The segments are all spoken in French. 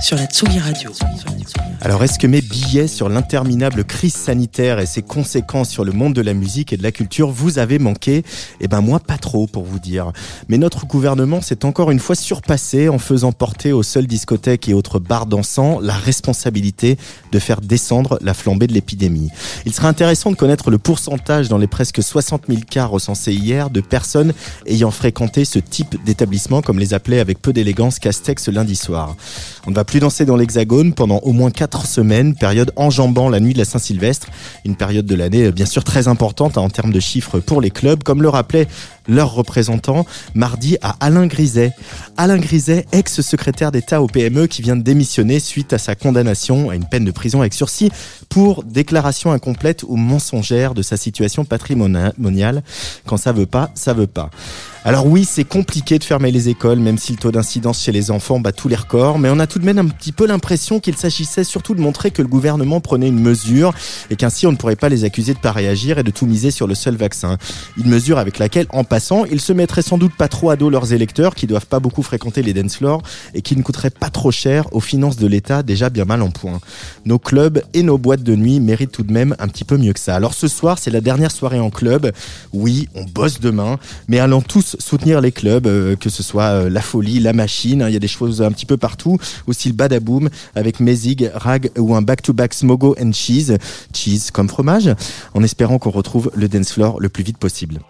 sur la Tsugi Radio. Alors, est-ce que mes billets sur l'interminable crise sanitaire et ses conséquences sur le monde de la musique et de la culture vous avez manqué? Eh ben moi, pas trop, pour vous dire. Mais notre gouvernement s'est encore une fois surpassé en faisant porter aux seules discothèques et autres bars dansants la responsabilité de faire descendre la flambée de l'épidémie. Il serait intéressant de connaître le pourcentage dans les presque 60 000 cas recensés hier de personnes ayant fréquenté ce type d'établissement, comme les appelait avec peu d'élégance Castex lundi soir. On ne va plus danser dans l'Hexagone pendant au moins 4 semaines, période enjambant la nuit de la Saint-Sylvestre, une période de l'année euh, bien sûr très importante hein, en termes de chiffres pour les clubs, comme le rappelait leur représentant mardi à Alain Griset. Alain Griset, ex-secrétaire d'État au PME qui vient de démissionner suite à sa condamnation à une peine de prison avec sursis pour déclaration incomplète ou mensongère de sa situation patrimoniale. Quand ça veut pas, ça veut pas. Alors oui, c'est compliqué de fermer les écoles, même si le taux d'incidence chez les enfants bat tous les records, mais on a tout de même un petit peu l'impression qu'il s'agissait surtout de montrer que le gouvernement prenait une mesure et qu'ainsi on ne pourrait pas les accuser de pas réagir et de tout miser sur le seul vaccin. Une mesure avec laquelle, en passant, ils se mettraient sans doute pas trop à dos leurs électeurs qui doivent pas beaucoup fréquenter les dance floors et qui ne coûteraient pas trop cher aux finances de l'État déjà bien mal en point. Nos clubs et nos boîtes de nuit méritent tout de même un petit peu mieux que ça. Alors ce soir, c'est la dernière soirée en club. Oui, on bosse demain, mais allons tous soutenir les clubs, euh, que ce soit euh, La Folie, La Machine, hein, il y a des choses un petit peu partout, aussi le Badaboom avec Mezig, Rag ou un back-to-back Smogo and Cheese, cheese comme fromage, en espérant qu'on retrouve le dance floor le plus vite possible.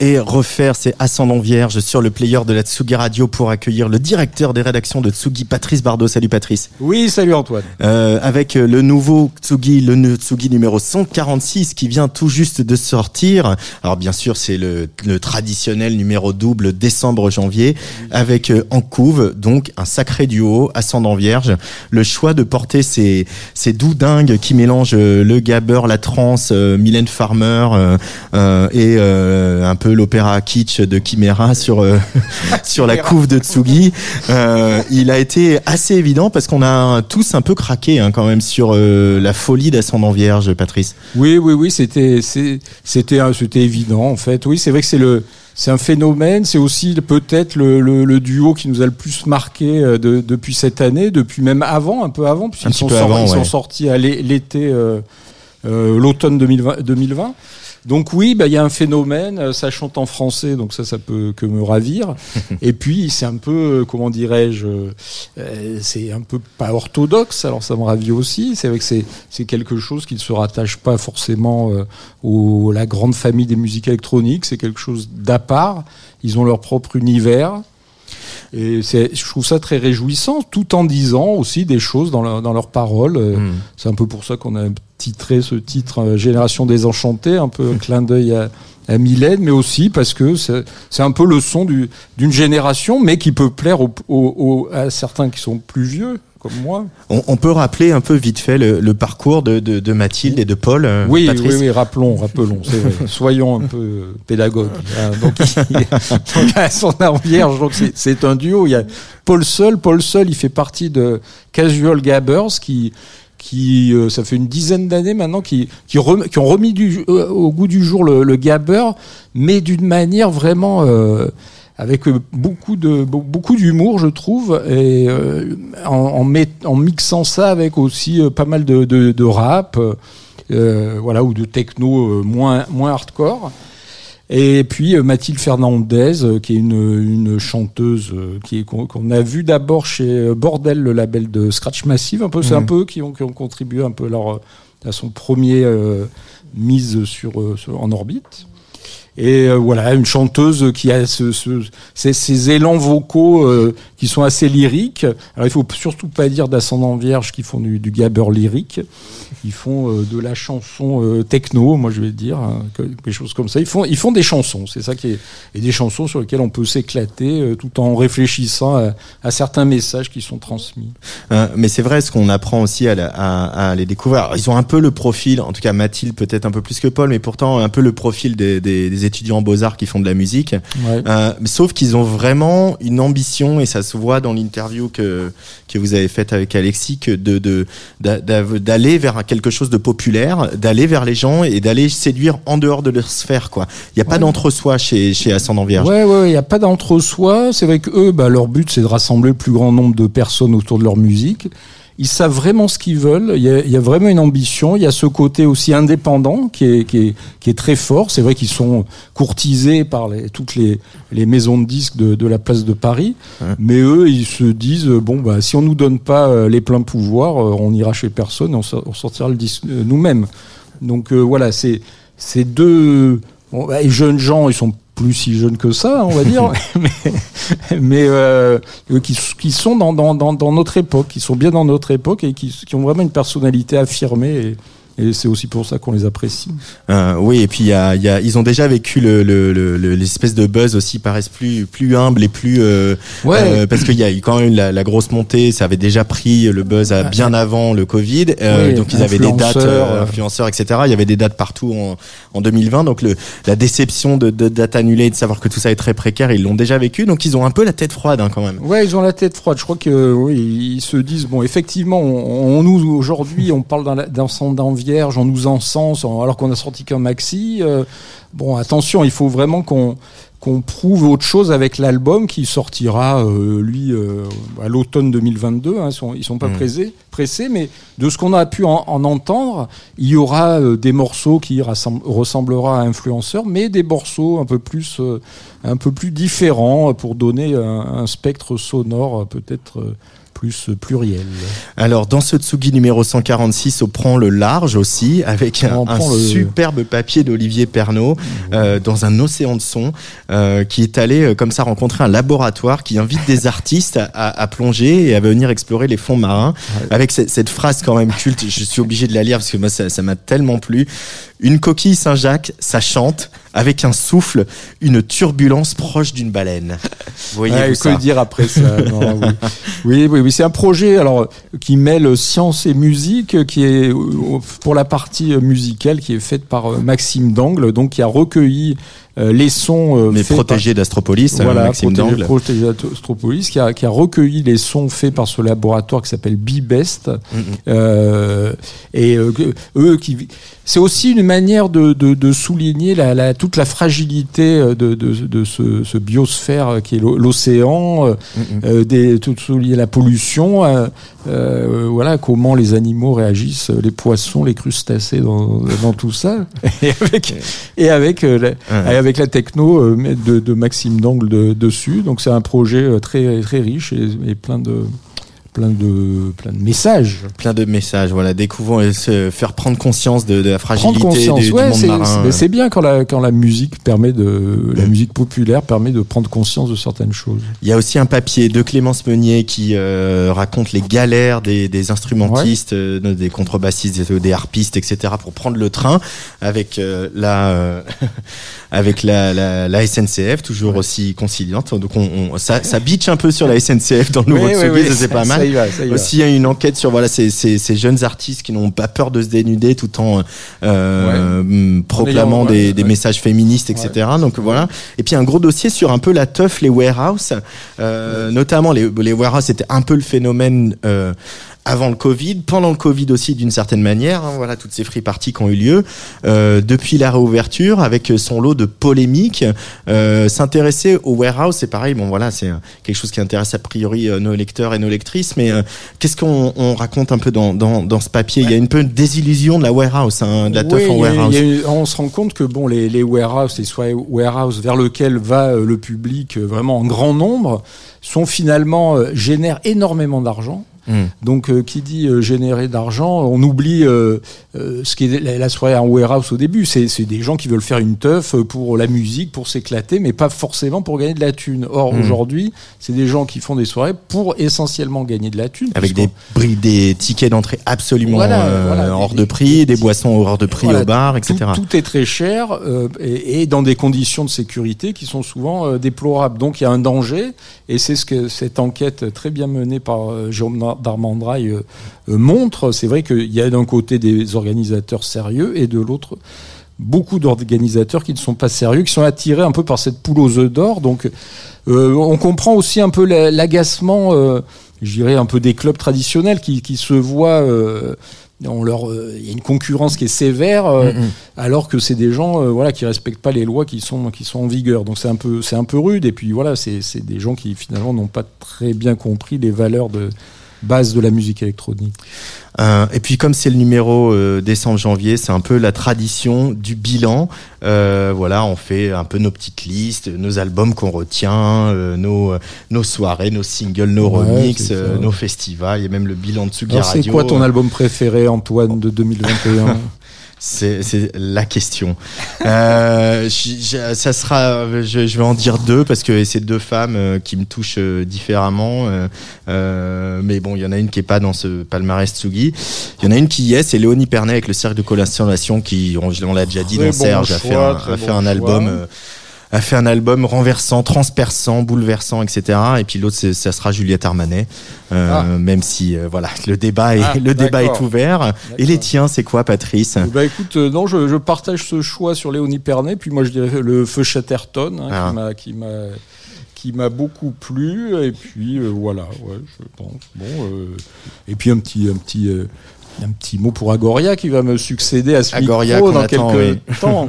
Et refaire, c'est Ascendant Vierge sur le player de la Tsugi Radio pour accueillir le directeur des rédactions de Tsugi, Patrice Bardot. Salut Patrice. Oui, salut Antoine. Euh, avec le nouveau Tsugi, le Tsugi numéro 146 qui vient tout juste de sortir. Alors bien sûr, c'est le, le, traditionnel numéro double décembre-janvier avec euh, en couve, donc un sacré duo, Ascendant Vierge. Le choix de porter ces, ces doux dingues qui mélangent euh, le gabber, la trance, euh, Mylène Farmer euh, et un peu l'opéra kitsch de Chimera sur euh, sur la couve de Tsugi. Euh, il a été assez évident parce qu'on a tous un peu craqué hein, quand même sur euh, la folie d'Ascendant Vierge, Patrice. Oui, oui, oui, c'était c'était c'était évident en fait. Oui, c'est vrai que c'est le c'est un phénomène, c'est aussi peut-être le, le, duo qui nous a le plus marqué de, depuis cette année, depuis même avant, un peu avant, puisqu'ils sont, ils sont sortis à l'été, l'automne 2020. 2020. Donc oui, bah, il y a un phénomène, euh, ça chante en français, donc ça, ça peut que me ravir. Et puis c'est un peu, euh, comment dirais-je, euh, c'est un peu pas orthodoxe, alors ça me ravit aussi. C'est vrai que c'est, c'est quelque chose qui ne se rattache pas forcément à la grande famille des musiques électroniques, c'est quelque chose d'à part. Ils ont leur propre univers. Et je trouve ça très réjouissant, tout en disant aussi des choses dans, dans leurs paroles. Hmm. C'est un peu pour ça qu'on a titré ce titre euh, Génération désenchantée, un peu un clin d'œil à, à Mylène, mais aussi parce que c'est un peu le son d'une génération, mais qui peut plaire à certains qui sont plus vieux comme moi. On, peut rappeler un peu vite fait le, parcours de, de, Mathilde et de Paul. Euh, oui, oui, oui, rappelons, rappelons, c'est vrai. Soyons un peu pédagogues. Hein, donc, il, son arme vierge, donc c'est un duo. Il y a Paul Seul. Paul Seul, il fait partie de Casual Gabbers, qui qui euh, ça fait une dizaine d'années maintenant qui qui, qui ont remis du, euh, au goût du jour le, le gabber mais d'une manière vraiment euh, avec beaucoup de beaucoup d'humour je trouve et en, en, met, en, mixant ça avec aussi pas mal de, de, de rap voilà ou de techno moins moins hardcore et puis euh, Mathilde Fernandez, euh, qui est une, une chanteuse euh, qui qu'on a vu d'abord chez Bordel, le label de Scratch Massive, un peu, c'est un peu qui ont, qui ont contribué un peu leur, à son premier mise sur, sur, en orbite. Et euh, voilà, une chanteuse qui a ce, ce, ces, élans vocaux euh, qui sont assez lyriques. Alors il faut surtout pas dire d'ascendant vierge qui font du, du gabber lyrique. Ils font euh, de la chanson techno, moi je vais dire, hein, des choses comme ça. Ils font, ils font des chansons, c'est ça qui est, et des chansons sur lesquelles on peut s'éclater tout en réfléchissant à, à, certains messages qui sont transmis. mais c'est vrai, ce qu'on apprend aussi à, à, à, les découvrir. Alors, ils ont un peu le profil, en tout cas Mathilde peut-être un peu plus que Paul, mais pourtant un peu le profil des, des, des étudiants en beaux-arts qui font de la musique. Euh, sauf qu'ils ont vraiment une ambition, et ça se voit dans l'interview que, que vous avez faite avec Alexis, que de, d'aller vers quelque chose de populaire, d'aller vers les gens et d'aller séduire en dehors de leur sphère. quoi. Il n'y a pas d'entre-soi chez, chez Ascendant Vierge. Ouais, ouais, il n'y a pas d'entre-soi. C'est vrai que eux, bah, leur but, c'est de rassembler le plus grand nombre de personnes autour de leur musique ils savent vraiment ce qu'ils veulent. Il y, a, il y, a, vraiment une ambition. Il y a ce côté aussi indépendant qui est, qui est, qui est très fort. C'est vrai qu'ils sont courtisés par les, toutes les, les maisons de disques de, de la place de Paris. Ouais. Mais eux, ils se disent bon, bah, si on nous donne pas euh, les pleins pouvoirs, euh, on n'ira chez personne, on, on sortira le disque nous-mêmes. Donc euh, voilà, c'est ces deux bon, bah, les jeunes gens, ils sont plus si jeunes que ça, on va dire, mais, mais euh, qui, qui, sont dans, dans, dans, notre époque, qui sont bien dans notre époque et qui, qui ont vraiment une personnalité affirmée. Et, et c'est aussi pour ça qu'on les apprécie. Euh, oui, et puis y a, y a, ils ont déjà vécu le, le, le, l'espèce de buzz aussi, paraissent plus, plus humbles et plus. Euh, ouais. euh, parce qu'il y a eu quand même la, la, grosse montée, ça avait déjà pris le buzz à bien avant le Covid. Euh, oui, donc ils avaient des dates, euh, influenceurs, etc. Il y avait des dates partout en, en 2020. Donc le, la déception de, de dates annulées, de savoir que tout ça est très précaire, ils l'ont déjà vécu. Donc ils ont un peu la tête froide hein, quand même. Ouais, ils ont la tête froide. Je crois que oui, ils se disent bon, effectivement, on, on nous aujourd'hui, on parle d'envie vierge, on nous encense alors qu'on a sorti qu'un maxi. Euh, bon, attention, il faut vraiment qu'on qu'on prouve autre chose avec l'album qui sortira euh, lui euh, à l'automne 2022. Hein, ils sont, ils sont pas mmh. pressés, pressés, mais de ce qu'on a pu en, en, entendre, il y aura euh, des morceaux qui ressemblera à influenceurs, mais des morceaux un peu plus, un peu plus différents pour donner un, un spectre sonore peut-être plus pluriel. Alors dans ce Tsugi numéro 146, on prend le large aussi avec un, un le... superbe papier d'Olivier Pernaud mmh. euh, dans un océan de son euh, qui est allé euh, comme ça rencontrer un laboratoire qui invite des artistes à, à, plonger et à venir explorer les fonds marins ouais. avec cette, cette, phrase quand même culte. Je suis obligé de la lire parce que moi ça m'a tellement plu. Une coquille Saint-Jacques, ça chante avec un souffle, une turbulence proche d'une baleine. Vous voyez ouais, que dire après ça non, oui. oui, oui, oui, c'est un projet alors qui mêle science et musique, qui est pour la partie musicale qui est faite par Maxime Dangle, donc qui a recueilli euh, les sons euh, mais protégés par... d'Astropolis voilà, Maxime protégé, protégé d'Astropolis qui a, qui a recueilli les sons faits par ce laboratoire qui s'appelle Bibest mm -hmm. euh, et euh, eux qui c'est aussi une manière de, de, de souligner la, la, toute la fragilité de, ce, ce, biosphère qui est l'océan, mm -hmm. euh, tout souligner la pollution, euh, euh, voilà comment les animaux réagissent, les poissons, les crustacés dans, dans tout ça, et avec, et avec, euh, la, ouais. Avec la techno euh, de, de Maxime Dangle de, dessus. Donc c'est un projet euh, très riche et plein de plein de plein de messages plein de messages voilà découvrons et se faire prendre conscience de, de la fragilité conscience, du, ouais, du monde marin c'est bien quand la quand la musique permet de la mmh. musique populaire permet de prendre conscience de certaines choses il y a aussi un papier de Clémence Meunier qui euh, raconte les galères des, des instrumentistes ouais. euh, des contrebassistes des, des, harpistes etc pour prendre le train avec euh, la avec la, la, la SNCF toujours ouais. aussi conciliante donc on, on ça, ça bitch un peu sur la SNCF dans le nouveau oui, oui, c'est pas mal y va, ça y aussi il y a une enquête sur voilà ces, ces, ces jeunes artistes qui n'ont pas peur de se dénuder tout en euh, ouais. proclamant des, ouais, des messages féministes etc donc voilà. Et puis un gros dossier sur un peu la teuf les warehouse euh, notamment les, les warehouse c'était un peu le phénomène euh, avant le Covid, pendant le Covid aussi d'une certaine manière. Hein, voilà toutes ces free parties qui ont eu lieu euh, depuis la réouverture, avec son lot de polémiques. Euh, S'intéresser au warehouse, c'est pareil. Bon voilà, c'est quelque chose qui intéresse a priori euh, nos lecteurs et nos lectrices. Mais euh, qu'est-ce qu'on raconte un peu dans, dans, dans, ce papier? Il y a une peu une désillusion de la warehouse, hein, de la teuf oui, en warehouse. A, on se rend compte que bon, les, les warehouses, les soirées warehouse vers lequel va euh, le public vraiment en grand nombre, sont finalement génèrent énormément d'argent Mmh. Donc, euh, qui dit euh, générer d'argent, on oublie euh, ce qui est la, la, soirée en warehouse au début. C'est des gens qui veulent faire une teuf pour la musique, pour s'éclater, mais pas forcément pour gagner de la thune. Or, mmh. aujourd'hui, c'est des gens qui font des soirées pour essentiellement gagner de la thune. Avec des, des tickets d'entrée absolument voilà, voilà, hors des, de prix, des, des boissons hors de prix voilà, au bar, etc. Tout, tout est très cher et, et, dans des conditions de sécurité qui sont souvent déplorables. Donc, il y a un danger et c'est ce que cette enquête très bien menée par Jérôme d'Armandrail euh, euh, montre. C'est vrai qu'il y a d'un côté des organisateurs sérieux et de l'autre beaucoup d'organisateurs qui ne sont pas sérieux, qui sont attirés un peu par cette poule aux œufs d'or. Donc euh, on comprend aussi un peu l'agacement, euh, je dirais, un peu des clubs traditionnels qui, qui se voient... Euh, on leur, il y a une concurrence qui est sévère, mm -hmm. alors que c'est des gens, voilà, qui respectent pas les lois qui sont qui sont en vigueur. Donc c'est un peu c'est un peu rude. Et puis voilà, c'est des gens qui finalement n'ont pas très bien compris les valeurs de base de la musique électronique. Euh, et puis comme c'est le numéro euh, décembre-janvier, c'est un peu la tradition du bilan. Euh, voilà, on fait un peu nos petites listes, nos albums qu'on retient, nos, nos soirées, nos singles, nos Ouais, remixes, nos festivals. A même le bilan de Tsugi Alors, c'est Radio. quoi ton album préféré, Antoine, de 2021 C'est la question. Euh, j- j- ça sera, je, je vais en dire deux parce que c'est deux femmes euh, qui me touchent euh, différemment. euh, euh, mais bon, il y en a une qui est pas dans ce palmarès Tsugi. Il y en a une qui y est, c'est Léonie Pernet avec le cercle de collaboration qui, on, on l'a déjà dit, bon Serge a fait un, a fait bon un album. A fait un album renversant, transperçant, bouleversant, etc. Et puis l'autre, ça sera Juliette Armanet, euh, Ah. même si euh, voilà, le débat est Ah, le débat est ouvert. Et les tiens, c'est quoi, Patrice? Bah écoute, euh, non, je, je partage ce choix sur Léonie Pernet, puis moi je dirais le feu Chatterton, hein, Ah. qui m'a qui m'a qui m'a beaucoup plu, et puis euh, voilà, ouais, je pense. Bon, euh, et puis un petit un petit euh, un petit mot pour Agoria qui va me succéder à ce Agoria micro dans attend, quelques temps.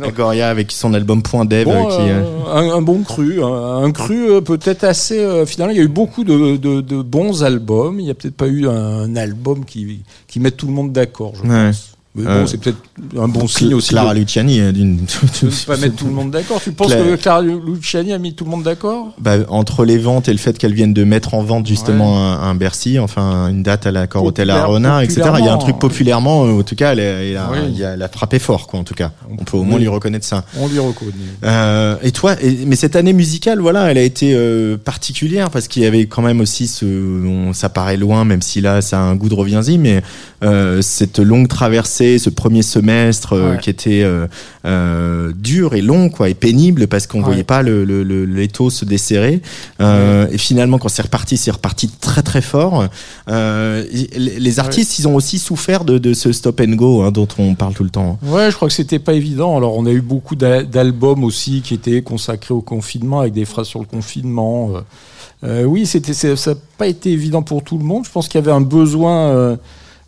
Goria avec son album Point Dev Bon, euh, qui, euh, euh, un, un bon cru, un, un cru peut-être assez. euh, finalement, il y a eu beaucoup de, de- de bons albums. Il n'y a peut-être pas eu un, album qui, qui mette tout le monde d'accord, je Ouais. pense. Mais Euh, bon, c'est peut-être un bon signe aussi Clara de, Luciani euh, d'une de ne pas mettre tout le monde d'accord. Tu penses Cla- que Clara Luciani a mis tout le monde d'accord? Bah, entre les ventes et le fait qu'elle vienne de mettre en vente justement un, un Bercy, enfin une date à l'accord Hôtel Populaire- Renard, etc. Il y a un truc populairement, euh, en tout cas, elle, a- elle a, Oui. il y a- elle a frappé fort, quoi. En tout cas, on peut au moins Oui. lui reconnaître ça. On lui reconnaît. Euh, et toi, et- mais cette année musicale, voilà, elle a été euh, particulière parce qu'il y avait quand même aussi ce, on, ça paraît loin, même si là, ça a un goût de reviens-y, mais euh, cette longue traversée, ce premier semestre euh, Ouais. qui était euh, euh, dur et long, quoi, et pénible parce qu'on Ouais. voyait pas le, le, le- l'étau se desserrer. Et finalement, quand c'est reparti, c'est reparti très très fort. Les artistes, ils ont aussi souffert de, de ce stop and go hein, dont on parle tout le temps. Ouais, je crois que c'était pas évident. Alors, on a eu beaucoup d'a- d'albums aussi qui étaient consacrés au confinement, avec des phrases sur le confinement. Euh, oui, c'était, ça n'a pas été évident pour tout le monde. Je pense qu'il y avait un besoin euh,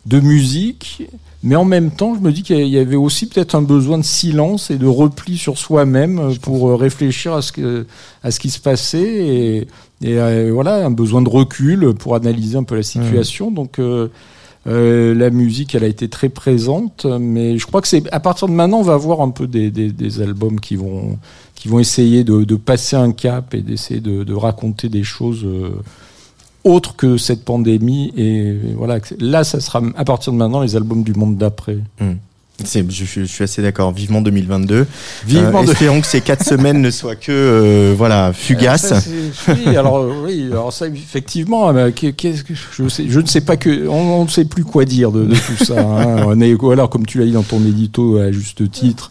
de musique, mais en même temps, je me dis qu'il y avait aussi peut-être un besoin de silence et de repli sur soi-même euh, pour euh, réfléchir à ce, que, à ce qui se passait et, et euh, voilà, un besoin de recul pour analyser un peu la situation. Donc, euh, euh, la musique, elle a été très présente, mais je crois que c'est à partir de maintenant, on va avoir un peu des, des, des albums qui vont qui vont essayer de, de passer un cap et d'essayer de, de raconter des choses euh, autres que cette pandémie. Et voilà, là, ça sera à partir de maintenant les albums du monde d'après. C'est, je, suis assez d'accord. Vivement 2022. Vivement Euh, de- Espérons que ces quatre semaines ne soient que euh, voilà fugaces. Ça, c'est- oui, alors euh, oui, alors ça effectivement, qu'est- qu'est-ce que je sais, je ne sais pas que, on, ne sait plus quoi dire de, de tout ça. hein. Alors comme tu l'as dit dans ton édito à juste titre.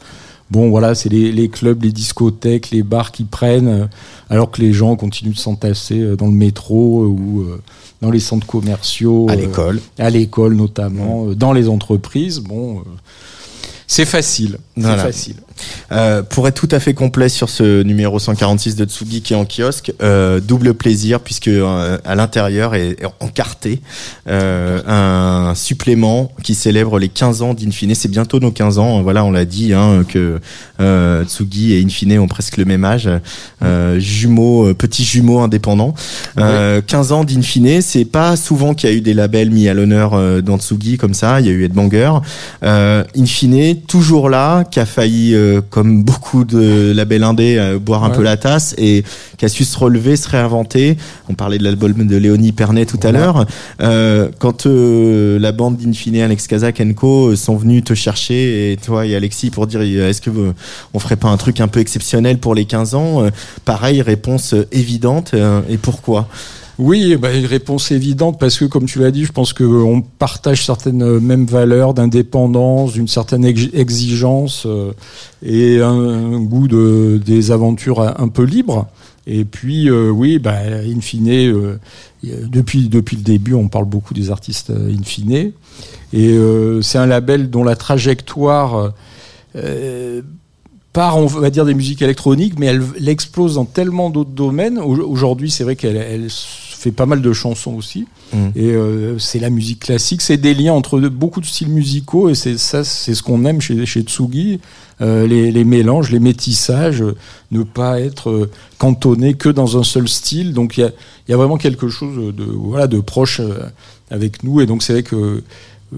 Bon, voilà, c'est les, les clubs, les discothèques, les bars qui prennent, euh, alors que les gens continuent de s'entasser euh, dans le métro euh, ou dans les centres commerciaux, À l'école. à l'école notamment, dans les entreprises. Bon, c'est facile, c'est Voilà. facile. Euh, pour être tout à fait complet sur ce numéro 146 de Tsugi qui est en kiosque, euh, double plaisir puisque euh, à l'intérieur est, est encarté euh, un supplément qui célèbre les 15 ans d'Infine. C'est bientôt nos 15 ans. Voilà, on l'a dit hein, que euh, Tsugi et Infine ont presque le même âge, euh, jumeaux, euh, petits jumeaux indépendants. Euh, 15 ans d'Infine, c'est pas souvent qu'il y a eu des labels mis à l'honneur euh, dans Tsugi comme ça. Il y a eu Headbanger. Euh, Infine, toujours là, qui a failli, euh, comme beaucoup de labels indés, euh, boire un Ouais. peu la tasse et qui a su se relever, se réinventer. On parlait de l'album de Léonie Pernet tout à l'heure. Euh, quand la bande d'Infine, Alex Kazak Co sont venus te chercher et toi et Alexis pour dire est-ce que vous- on ferait pas un truc un peu exceptionnel pour les 15 ans Pareil, réponse évidente. et pourquoi? Oui, bah, une réponse évidente parce que, comme tu l'as dit, je pense qu'on partage certaines euh, mêmes valeurs d'indépendance, d'une certaine ex- exigence euh, et un, goût de, des aventures un peu libres. Et puis, euh, oui, bah, in fine, euh, depuis, le début, on parle beaucoup des artistes euh, in fine. Et euh, c'est un label dont la trajectoire euh, part, on va dire, des musiques électroniques, mais elle, elle explose dans tellement d'autres domaines. Au- Aujourd'hui, c'est vrai qu'elle elle fais pas mal de chansons aussi. Mm. Et euh, c'est la musique classique, c'est des liens entre beaucoup de styles musicaux et c'est ça, c'est ce qu'on aime chez, chez Tsugi. Euh, les, les mélanges, les métissages, ne pas être euh, cantonné que dans un seul style. Donc il y a, y a vraiment quelque chose de voilà de proche euh, avec nous. Et donc c'est vrai que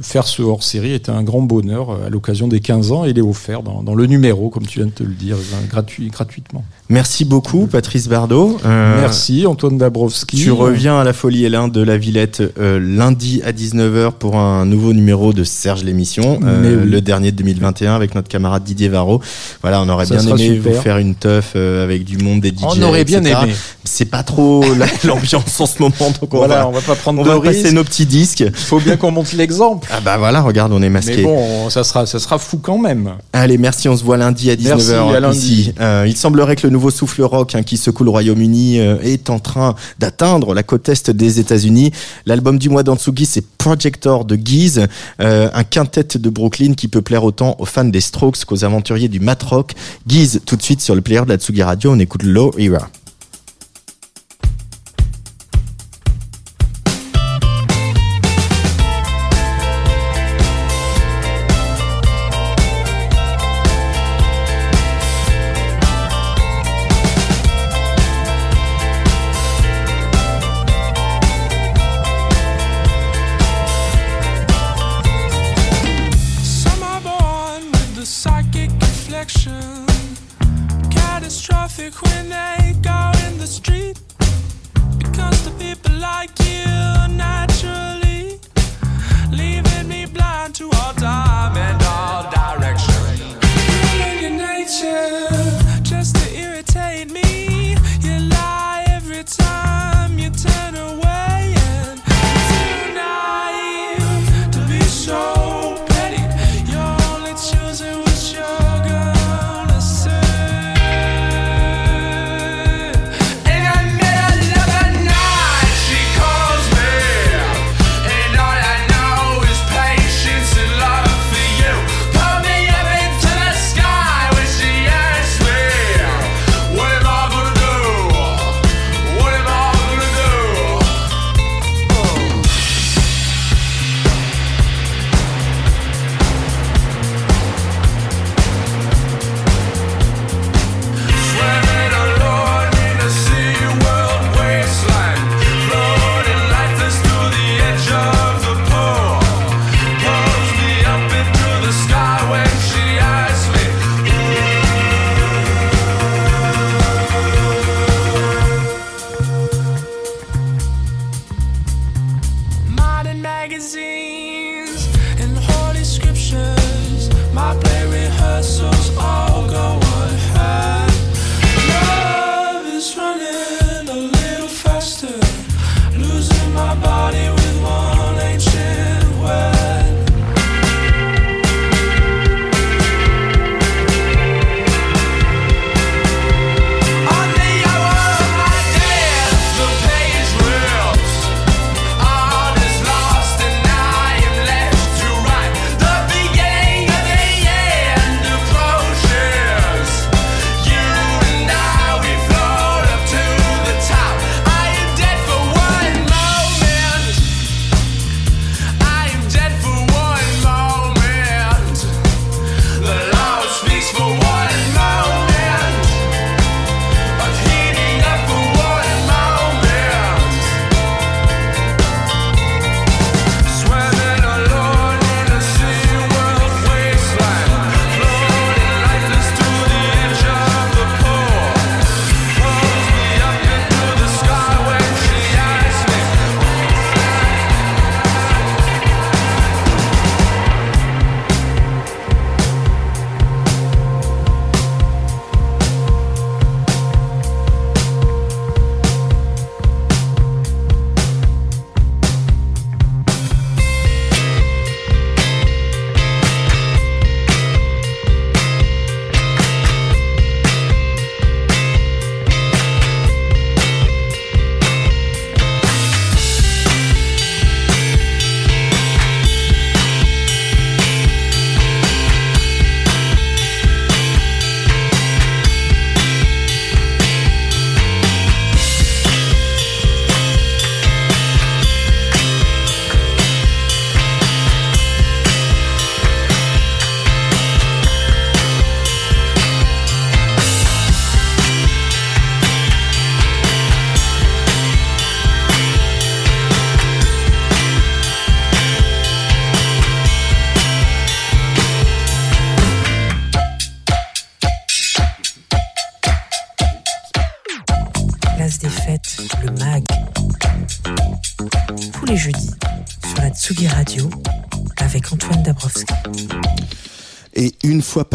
faire ce hors-série était un grand bonheur euh, à l'occasion des 15 ans et il est offert dans, dans le numéro, comme tu viens de te le dire, euh, gratuit, gratuitement. Merci beaucoup, Patrice Bardot. Euh, Merci Antoine Dabrowski. Tu reviens à la Folie L1 de la Villette euh, lundi à 19h pour un nouveau numéro de Serge l'émission, euh, oui. le dernier de 2021 avec notre camarade Didier Varro. Voilà, on aurait Ça bien aimé super. vous faire une teuf avec du monde des DJ. On aurait bien aimé. C'est pas trop la- l'ambiance en ce moment, donc on Voilà, va, on va pas prendre on de va passer nos petits disques. Il faut bien qu'on monte l'exemple. Ah bah voilà, regarde, on est masqué. Mais bon, ça sera, ça sera fou quand même. Allez, merci, on se voit lundi à 19h Merci, à lundi. ici. Euh, il semblerait que le nouveau souffle rock hein, qui secoue le Royaume-Uni euh, est en train d'atteindre la côte est des États-Unis. L'album du mois d'Antsugi, c'est Projector de Guise, euh, un quintet de Brooklyn qui peut plaire autant aux fans des Strokes qu'aux aventuriers du mat rock. Guise, tout de suite sur le player de la Tsugi Radio, on écoute Low Era.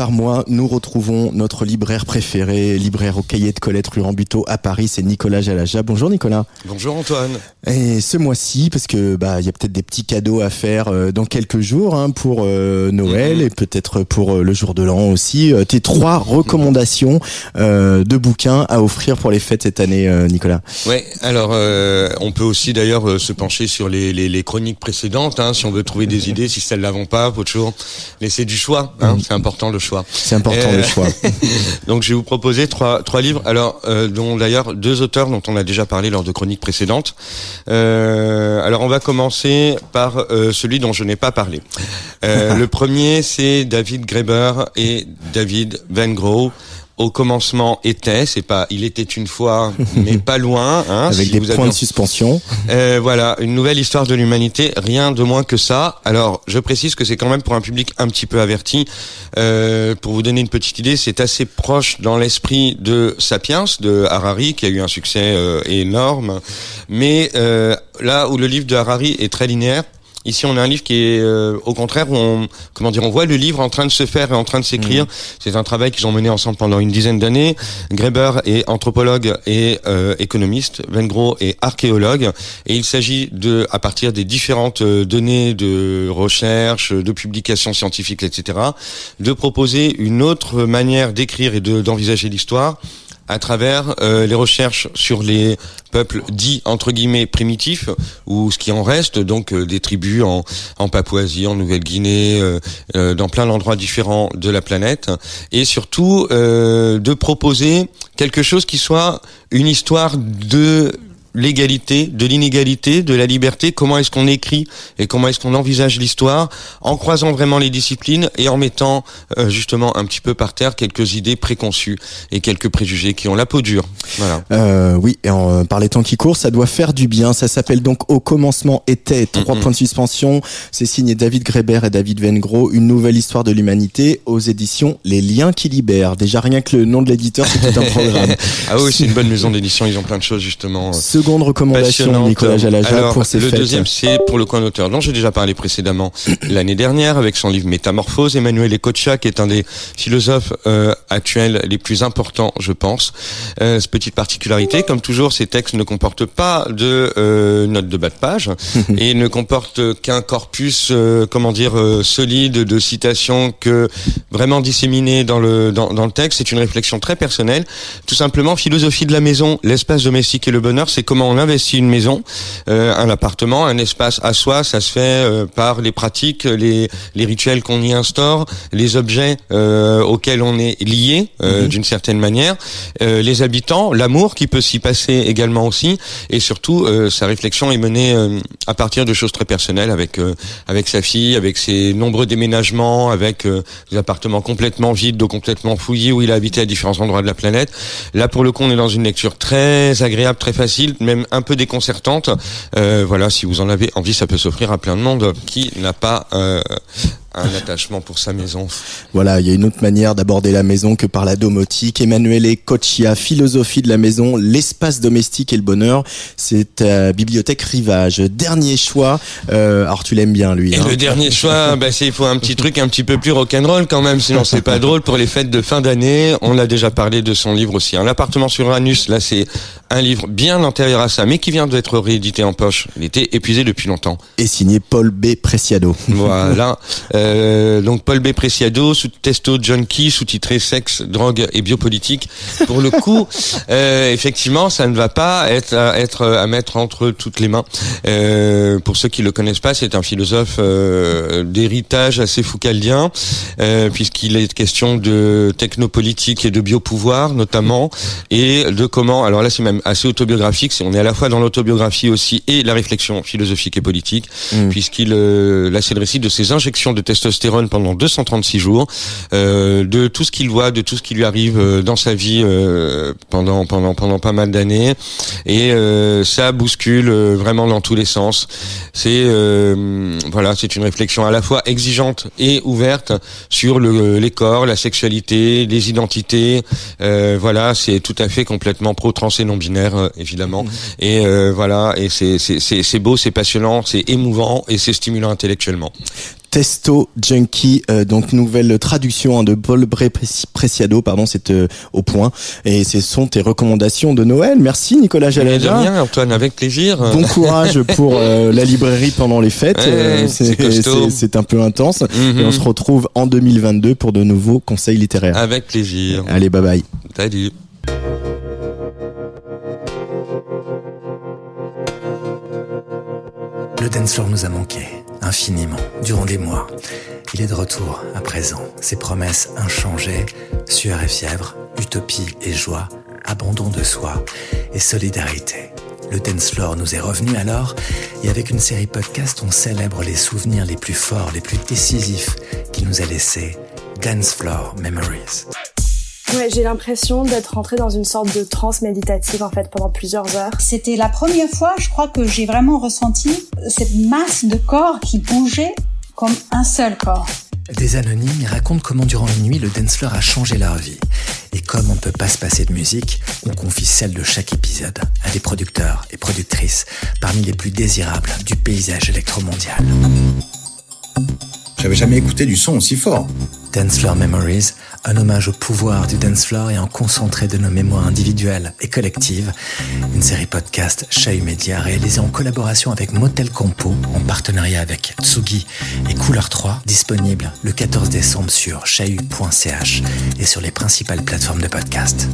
Par mois, nous retrouvons notre libraire préféré, libraire au cahier de Colette rue Rambuteau à Paris, c'est Nicolas Jalaja. Bonjour Nicolas. Bonjour Antoine. Et ce mois-ci, parce que bah il y a peut-être des petits cadeaux à faire euh, dans quelques jours hein, pour euh, Noël Mhm. et peut-être pour euh, le jour de l'an aussi. Tes trois recommandations de bouquins à offrir pour les fêtes cette année, Nicolas. Ouais, alors on peut aussi d'ailleurs se pencher sur les, les, les chroniques précédentes, hein, si on veut trouver des idées, si celles l'avont pas, faut toujours laisser du choix. Hein, C'est important le choix. C'est important Euh, le choix. Donc je vais vous proposer trois trois livres, alors euh, dont d'ailleurs deux auteurs dont on a déjà parlé lors de chroniques précédentes. Euh, alors on va commencer par euh, celui dont je n'ai pas parlé. Euh, le premier c'est David Graeber et David Van Gogh. Au commencement était, c'est pas, il était une fois, mais pas loin. Hein, Avec si des vous points avez- de suspension. euh, voilà, une nouvelle histoire de l'humanité, rien de moins que ça. Alors, je précise que c'est quand même pour un public un petit peu averti. Euh, pour vous donner une petite idée, c'est assez proche dans l'esprit de Sapiens de Harari, qui a eu un succès euh, énorme. Mais euh, là où le livre de Harari est très linéaire. Ici, on a un livre qui est, euh, au contraire, on, comment dire, on voit le livre en train de se faire et en train de s'écrire. C'est un travail qu'ils ont mené ensemble pendant une dizaine d'années. Greber est anthropologue et euh, économiste, Van Gogh est archéologue, et il s'agit de, à partir des différentes euh, données de recherche, de publications scientifiques, etc., de proposer une autre manière d'écrire et de- d'envisager l'histoire à travers euh, les recherches sur les peuples dits entre guillemets primitifs ou ce qui en reste donc euh, des tribus en, en Papouasie, en Nouvelle-Guinée, euh, euh, dans plein d'endroits différents de la planète et surtout euh, de proposer quelque chose qui soit une histoire de l'égalité, de l'inégalité, de la liberté, comment est-ce qu'on écrit et comment est-ce qu'on envisage l'histoire en croisant vraiment les disciplines et en mettant euh, justement un petit peu par terre quelques idées préconçues et quelques préjugés qui ont la peau dure. Voilà. Euh, oui, et en, par les temps qui courent, ça doit faire du bien. Ça s'appelle donc Au commencement était, trois points de suspension. C'est signé David Greber et David Gogh, une nouvelle histoire de l'humanité aux éditions Les Liens qui libèrent. Déjà rien que le nom de l'éditeur, c'est tout un programme. Ah oui, c'est une bonne maison d'édition, ils ont plein de choses justement. euh, Seconde recommandation. Nicolas Jalaja, Alors, pour ces le fêtes. deuxième, c'est pour le coin d'auteur dont j'ai déjà parlé précédemment l'année dernière avec son livre Métamorphose. Emmanuel Ecocha, qui est un des philosophes euh, actuels les plus importants, je pense. Euh, petite particularité, comme toujours, ces textes ne comportent pas de euh, notes de bas de page et ne comportent qu'un corpus, euh, comment dire, euh, solide de citations que vraiment disséminées dans le dans, dans le texte. C'est une réflexion très personnelle. Tout simplement, philosophie de la maison, l'espace domestique et le bonheur, c'est comment on investit une maison, euh, un appartement, un espace à soi. Ça se fait euh, par les pratiques, les, les rituels qu'on y instaure, les objets euh, auxquels on est lié euh, d'une certaine manière, euh, les habitants, l'amour qui peut s'y passer également aussi, et surtout euh, sa réflexion est menée euh, à partir de choses très personnelles avec euh, avec sa fille, avec ses nombreux déménagements, avec euh, des appartements complètement vides, donc complètement fouillis où il a habité à différents endroits de la planète. Là, pour le coup, on est dans une lecture très agréable, très facile, même un peu déconcertante. Euh, voilà, si vous en avez envie, ça peut s'offrir à plein de monde qui n'a pas euh, un attachement pour sa maison. Voilà, il y a une autre manière d'aborder la maison que par la domotique. Emanuele Coccia, philosophie de la maison, l'espace domestique et le bonheur. C'est à Bibliothèque Rivage. Dernier choix. Euh, alors tu l'aimes bien lui. Et hein. le dernier choix, bah, c'est il faut un petit truc un petit peu plus rock'n'roll quand même, sinon c'est pas drôle pour les fêtes de fin d'année. On a déjà parlé de son livre aussi. Un appartement sur Uranus, là c'est un livre bien antérieur à ça, mais qui vient d'être réédité en poche. Il était épuisé depuis longtemps. Et signé Paul B. Preciado. Voilà. Euh, donc Paul B. Preciado, sous testo junkie, sous-titré sexe, drogue et biopolitique. Pour le coup, euh, effectivement, ça ne va pas être à, être à mettre entre toutes les mains. Euh, pour ceux qui le connaissent pas, c'est un philosophe euh, d'héritage assez foucaldien, euh, puisqu'il est question de technopolitique et de biopouvoir notamment, et de comment. Alors là, c'est même assez autobiographique. On est à la fois dans l'autobiographie aussi et la réflexion philosophique et politique, Mm. puisqu'il euh, là c'est le récit de ses injections de testostérone pendant 236 jours, euh, de tout ce qu'il voit, de tout ce qui lui arrive euh, dans sa vie euh, pendant pendant pendant pas mal d'années, et euh, ça bouscule vraiment dans tous les sens. C'est voilà, c'est une réflexion à la fois exigeante et ouverte sur le le, les corps, la sexualité, les identités. Voilà, c'est tout à fait complètement pro trans et non binaire évidemment. Mmh. Et voilà, et c'est c'est c'est beau, c'est passionnant, c'est émouvant et c'est stimulant intellectuellement. Testo Junkie, euh, donc nouvelle traduction hein, de Paul Preciado, pardon, c'est euh, au point. Et ce sont tes recommandations de Noël. Merci Nicolas Jalada. rien, Antoine, avec plaisir. Bon courage pour euh, la librairie pendant les fêtes. Ouais, Euh, c'est un peu intense. Mhm. Et on se retrouve en 2022 pour de nouveaux conseils littéraires. Avec plaisir. Allez, bye bye. Salut. Le dance floor nous a manqué, infiniment, durant des mois. Il est de retour, à présent. Ses promesses inchangées, sueur et fièvre, utopie et joie, abandon de soi et solidarité. Le dance floor nous est revenu alors, et avec une série podcast, on célèbre les souvenirs les plus forts, les plus décisifs qu'il nous a laissés. Dance Floor Memories. Ouais, j'ai l'impression d'être rentrée dans une sorte de transe méditative en fait pendant plusieurs heures. C'était la première fois, je crois, que j'ai vraiment ressenti cette masse de corps qui bougeait comme un seul corps. Des anonymes racontent comment durant une nuit le dance floor a changé leur vie. Et comme on ne peut pas se passer de musique, on confie celle de chaque épisode à des producteurs et productrices parmi les plus désirables du paysage électromondial. J'avais jamais écouté du son aussi fort. Dance Floor Memories, un hommage au pouvoir du dance floor et un concentré de nos mémoires individuelles et collectives. Une série podcast Chahut Media réalisée en collaboration avec Motel Compo en partenariat avec Tsugi et Couleur 3, disponible le 14 décembre sur chahut.ch et sur les principales plateformes de podcast.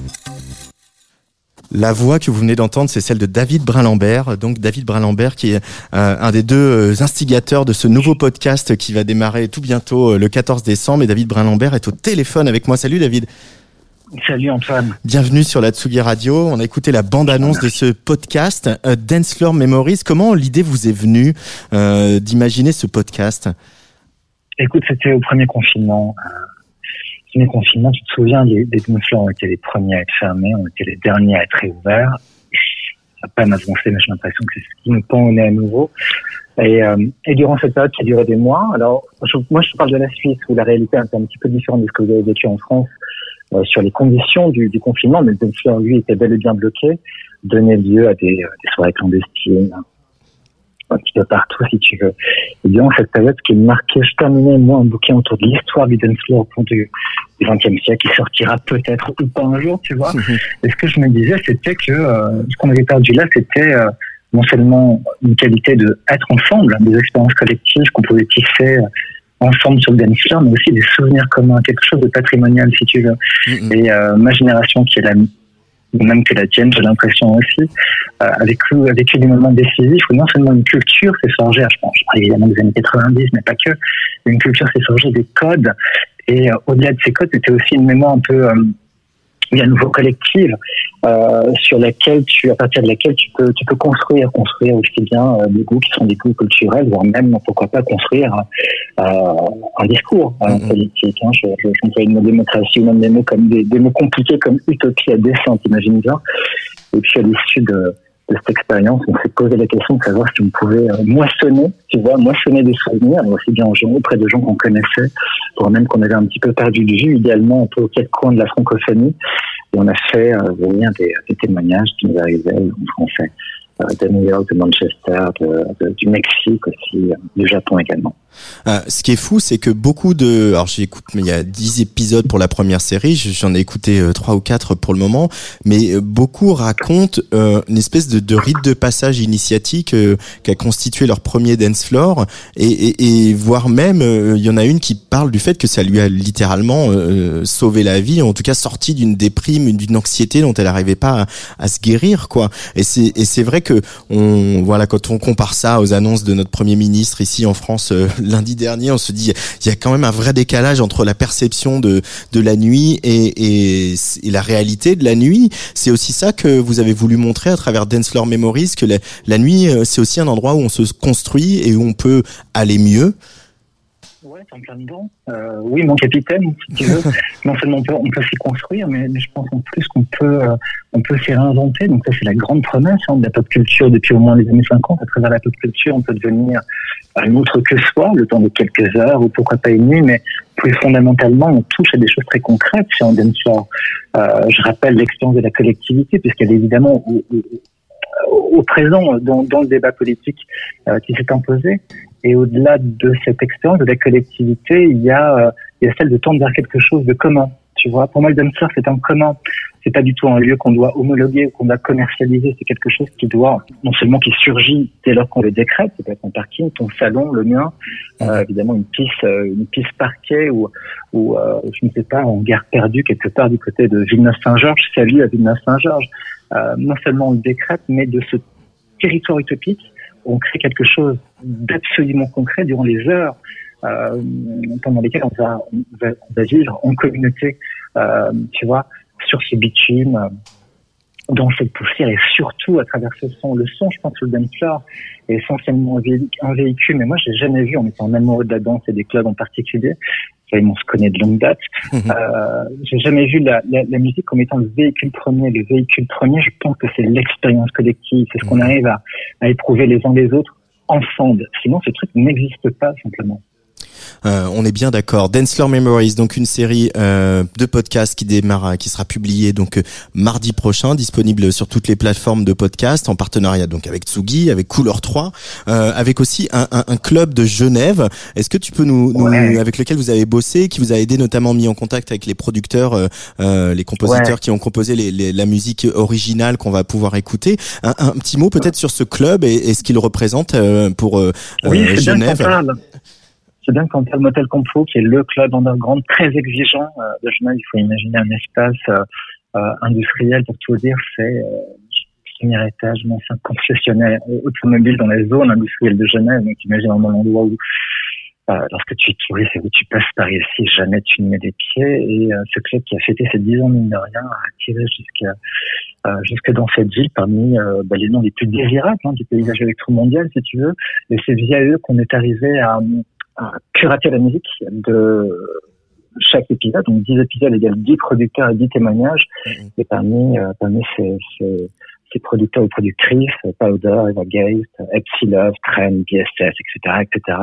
La voix que vous venez d'entendre, c'est celle de David Brun-Lambert. Donc David Brun-Lambert qui est euh, un des deux euh, instigateurs de ce nouveau podcast qui va démarrer tout bientôt euh, le 14 décembre. Et David Brun-Lambert est au téléphone avec moi. Salut David. Salut Antoine. Bienvenue sur la Tsugi Radio. On a écouté la bande-annonce de ce podcast, euh, Dance Floor Memories. Comment l'idée vous est venue euh, d'imaginer ce podcast? Écoute, c'était au premier confinement. Premier confinement, tu te souviens, les dance floors ont été les premiers à être fermés, ont été les derniers à être réouverts. Ça n'a pas avancé, mais j'ai l'impression que c'est ce qui nous pend au nez à nouveau. Et, euh, et durant cette période qui a duré des mois, alors je- moi je parle de la Suisse où la réalité est un petit peu différente de ce que vous avez vécu en France euh, sur les conditions du, du confinement, mais le floor, lui, était bel et bien bloqué, donnait lieu à des, euh, des soirées clandestines, un petit peu partout si tu veux. Et durant cette période qui est marquée, je terminais moi un bouquin autour de l'histoire du dance floor au cours du, XXe siècle, qui sortira peut-être ou pas un jour, tu vois. Et ce que je me disais, c'était que euh, ce qu'on avait perdu là, c'était euh, non seulement une qualité de être ensemble, des expériences collectives qu'on pouvait tisser euh, ensemble sur le dance floor, mais aussi des souvenirs communs, quelque chose de patrimonial, si tu veux. Et euh, ma génération, qui est la même que la tienne, j'ai l'impression aussi, euh, a, vécu, des moments décisifs où non seulement une culture s'est forgée, je pense évidemment des années 90, mais pas que, une culture s'est forgée des codes, et euh, au-delà de ces codes, c'était aussi une mémoire un peu, euh, oui, à nouveau collective, euh, sur laquelle tu, à partir de laquelle tu peux, tu peux construire, construire aussi bien euh, des goûts qui sont des goûts culturels, voire même, pourquoi pas, construire euh, un discours euh, politique. Hein. Je, je, le mot démocratie ou même des mots comme des, des mots compliqués comme utopie à dessin, t'imagines bien. Et puis à l'issue de, de cette expérience, on s'est posé la question de savoir si on pouvait euh, moissonner, tu vois, moissonner des souvenirs, aussi bien auprès de gens qu'on connaissait, voire même qu'on avait un petit peu perdu de vue, idéalement un peu aux quatre coins de la francophonie. Et on a fait euh, venir des, témoignages qui nous arrivaient en français, de New York, de Manchester, de, de- du Mexique aussi, du Japon également. Euh, ce qui est fou, c'est que beaucoup de, alors j'écoute, mais il y a 10 épisodes pour la première série, je- j'en ai écouté euh, trois ou quatre pour le moment, mais euh, beaucoup racontent une espèce de, de rite de passage initiatique euh, qui constitué leur premier dance floor, et, et, et voire même, il y en a une qui parle du fait que ça lui a littéralement sauvé la vie, en tout cas sorti d'une déprime, d'une anxiété dont elle n'arrivait pas à, à se guérir, quoi. Et c'est vrai que on, voilà, quand on compare ça aux annonces de notre premier ministre ici en France euh, lundi dernier, on se dit il y a quand même un vrai décalage entre la perception de de la nuit et, et, la réalité de la nuit. C'est aussi ça que vous avez voulu montrer à travers Dance Floor Memories que la, la nuit euh, c'est aussi un endroit où on se construit et où on peut aller mieux. En plein dedans. Euh, oui, mon capitaine, si tu veux. non seulement on peut, on peut s'y construire, mais, mais, je pense en plus qu'on peut, euh, on peut s'y réinventer. Donc ça, c'est la grande promesse hein, de la pop culture depuis au moins les années 50. À travers la pop culture, on peut devenir un autre que soi, le temps de quelques heures ou pourquoi pas une nuit, mais plus fondamentalement, on touche à des choses très concrètes chez Andensor. Euh, je rappelle l'expérience de la collectivité, puisqu'elle est évidemment au, au, au présent dans, dans, le débat politique euh, qui s'est imposé. Et au-delà de cette expérience de la collectivité, il y a, euh, il y a celle de tendre vers quelque chose de commun. Tu vois, pour moi, le danceur, c'est un commun. C'est pas du tout un lieu qu'on doit homologuer ou qu'on doit commercialiser. C'est quelque chose qui doit, non seulement qui surgit dès lors qu'on le décrète, c'est peut être un parking, ton salon, le mien, euh, évidemment une piste, euh, une piste parquet ou, ou euh, je ne sais pas, en gare perdue quelque part du côté de Villeneuve-Saint-Georges. Salut à Villeneuve-Saint-Georges. Euh, non seulement on le décrète, mais de ce territoire utopique, on crée quelque chose d'absolument concret durant les heures euh, pendant lesquelles on va, on va, on va vivre en communauté, euh, tu vois, sur ce bitume, euh, dans cette poussière et surtout à travers ce son. Le son, je pense que le dance floor est essentiellement un véhicule, mais moi j'ai jamais vu, en étant amoureux de la danse et des clubs en particulier, on se connaît de longue date. euh, j'ai jamais vu la, la, la, musique comme étant le véhicule premier. Le véhicule premier, je pense que c'est l'expérience collective, c'est ce qu'on arrive à, à éprouver les uns les autres ensemble. Sinon, ce truc n'existe pas simplement. Euh, on est bien d'accord. Dancefloor Memories, donc une série euh, de podcasts qui démarre, qui sera publiée donc euh, mardi prochain, disponible sur toutes les plateformes de podcasts en partenariat donc avec Tsugi, avec Couleur 3, euh, avec aussi un, un, un, club de Genève. Est-ce que tu peux nous, nous ouais. avec lequel vous avez bossé, qui vous a aidé notamment mis en contact avec les producteurs, euh, les compositeurs ouais. qui ont composé les, les, la musique originale qu'on va pouvoir écouter? Un, un petit mot peut-être sur ce club et, et ce qu'il représente pour oui, Genève c'est bien on le Motel Compo, qui est le club underground très exigeant euh, de Genève. Il faut imaginer un espace euh, euh, industriel, pour tout dire, c'est premier étage, un ancien concessionnaire automobile dans la zone industrielle de Genève. Donc imagine vraiment l'endroit où lorsque tu es touriste et où tu passes par ici, jamais tu ne mets des pieds. Et ce club qui a fêté ses 10 ans, mine de rien, a attiré jusqu'à euh, jusque dans cette ville parmi bah, les noms les plus désirables hein, du paysage électromondial, si tu veux. Et c'est via eux qu'on est arrivé à curater la musique de chaque épisode. Donc 10 épisodes égale 10 producteurs et 10 témoignages. Mmh. Et parmi, euh, parmi ces, ces, ces, producteurs et productrices, Powder, Eva Geist, Epsi Love, Trend, BSS, etc., etc.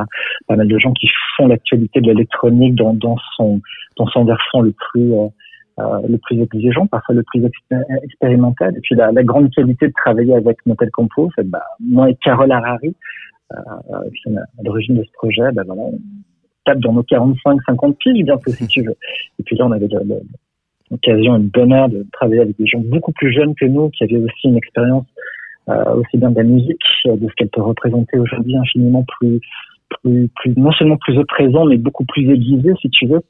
Pas mal de gens qui font l'actualité de l'électronique dans, dans son, dans son versant le plus, euh, euh, le plus exigeant, parfois le plus expé expérimental. Et puis la, la, grande qualité de travailler avec Motel Compo, c'est bah, moi et Carole Harari, qui sont à l'origine de ce projet, ben on tape dans nos 45-50 piges bientôt si tu veux. Et puis là, on avait l'occasion et le bonheur de travailler avec des gens beaucoup plus jeunes que nous, qui avaient aussi une expérience euh, aussi bien de la musique, de ce qu'elle peut représenter aujourd'hui, infiniment plus plus, plus, non seulement plus au présent, mais beaucoup plus aiguisé, si tu veux.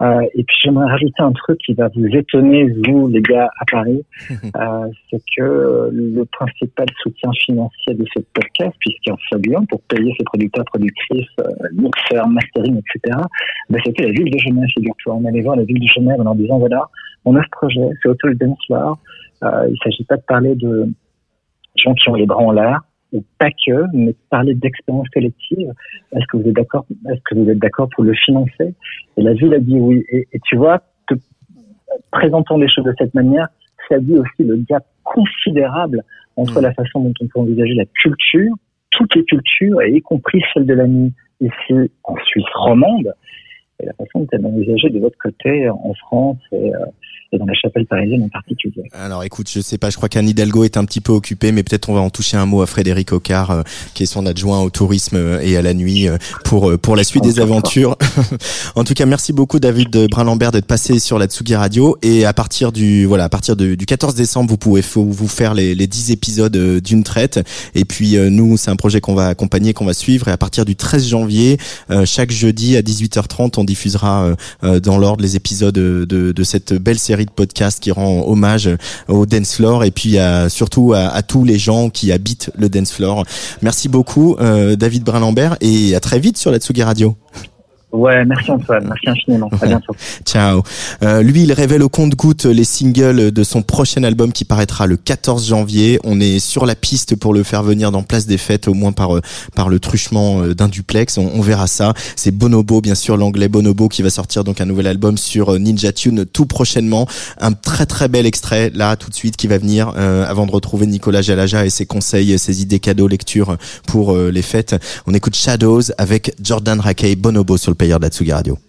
Euh, et puis j'aimerais rajouter un truc qui va vous étonner, vous les gars à Paris, euh, c'est que le principal soutien financier de ce podcast, puisqu'il en fallu un pour payer ses producteurs, productrices, euh, mixeurs, mastering, etc., ben, c'était la ville de Genève, figure-toi. On allait voir la ville de Genève en leur disant, voilà, on a ce projet, c'est Auto Dance Floor. Euh, il s'agit pas de parler de gens qui ont les bras en l'air, ou pas que, mais parler d'expérience collective. Est-ce que vous êtes d'accord Est-ce que vous êtes d'accord pour le financer? Et la ville a dit oui. Et, et tu vois, te, présentant les choses de cette manière, ça dit aussi le gap considérable entre mmh. la façon dont on peut envisager la culture, toutes les cultures, et y compris celle de la nuit ici en Suisse romande, et la façon dont elle est envisagée de votre côté en France et, euh, et dans la chapelle parisienne en particulier. Alors écoute, je sais pas, je crois qu'Anne Hidalgo est un petit peu occupé, mais peut-être on va en toucher un mot à Frédéric Ocard, euh, qui est son adjoint au tourisme euh, et à la nuit euh, pour pour la suite des aventures. en tout cas, merci beaucoup David Brun-Lambert d'être passé sur la Tsugi Radio et à partir du voilà, à partir de, du 14 décembre, vous pouvez vous faire les, les 10 épisodes d'une traite et puis nous, c'est un projet qu'on va accompagner, qu'on va suivre et à partir du 13 janvier, chaque jeudi à 18h30, on diffusera dans l'ordre les épisodes de, de cette belle série de podcast qui rend hommage au dance floor et puis à, surtout à, tous les gens qui habitent le dance floor. Merci beaucoup euh, David Brun-Lambert et à très vite sur la Tsugi Radio. Ouais, merci Antoine, merci infiniment. À bientôt. Ciao. Euh, lui, il révèle au compte-goutte les singles de son prochain album qui paraîtra le 14 janvier. On est sur la piste pour le faire venir dans Place des Fêtes, au moins par euh, par le truchement euh, d'un duplex. On, on verra ça. C'est Bonobo, bien sûr, l'anglais Bonobo qui va sortir donc un nouvel album sur euh, Ninja Tune tout prochainement. Un très très bel extrait là tout de suite qui va venir euh, avant de retrouver Nicolas Jalaja et ses conseils, ses idées cadeaux lecture pour euh, les fêtes. On écoute Shadows avec Jordan Rakey, Bonobo sur le player d'Atsugi Radio.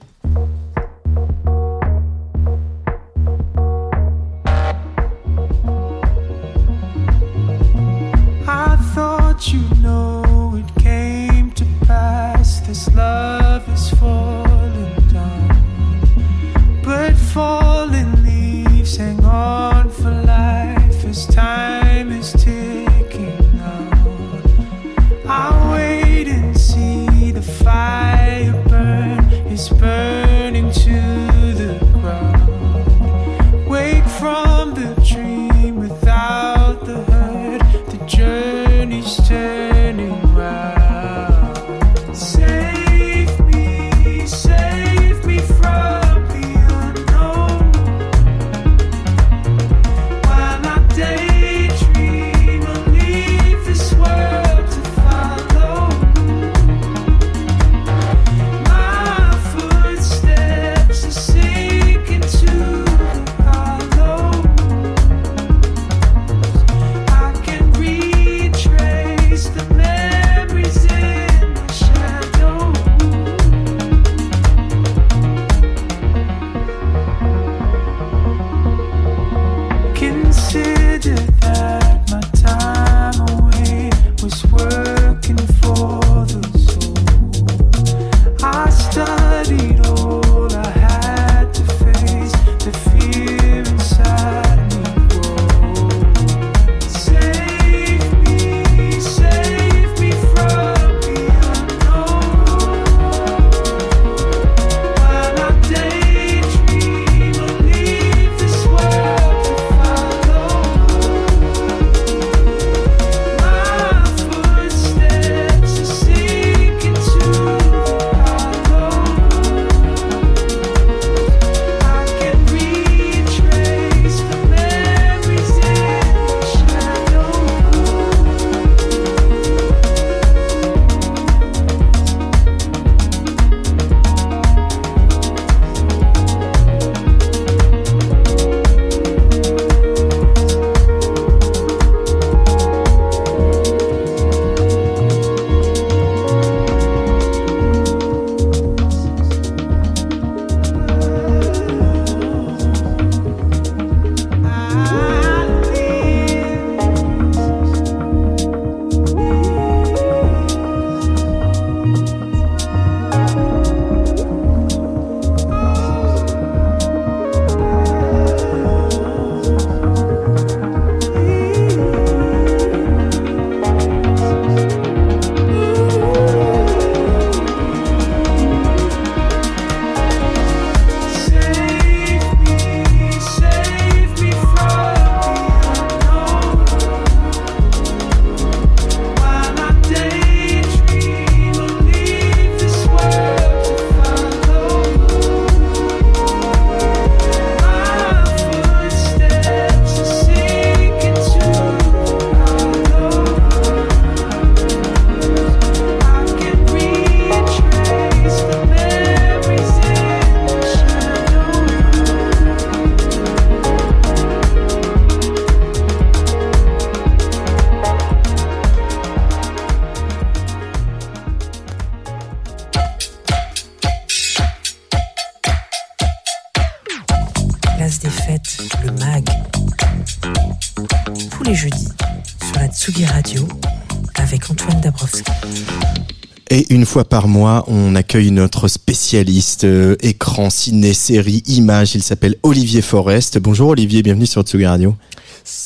Fois par mois, on accueille notre spécialiste euh, écran, ciné, série, image. Il s'appelle Olivier Forest. Bonjour Olivier, bienvenue sur Tsugi Radio.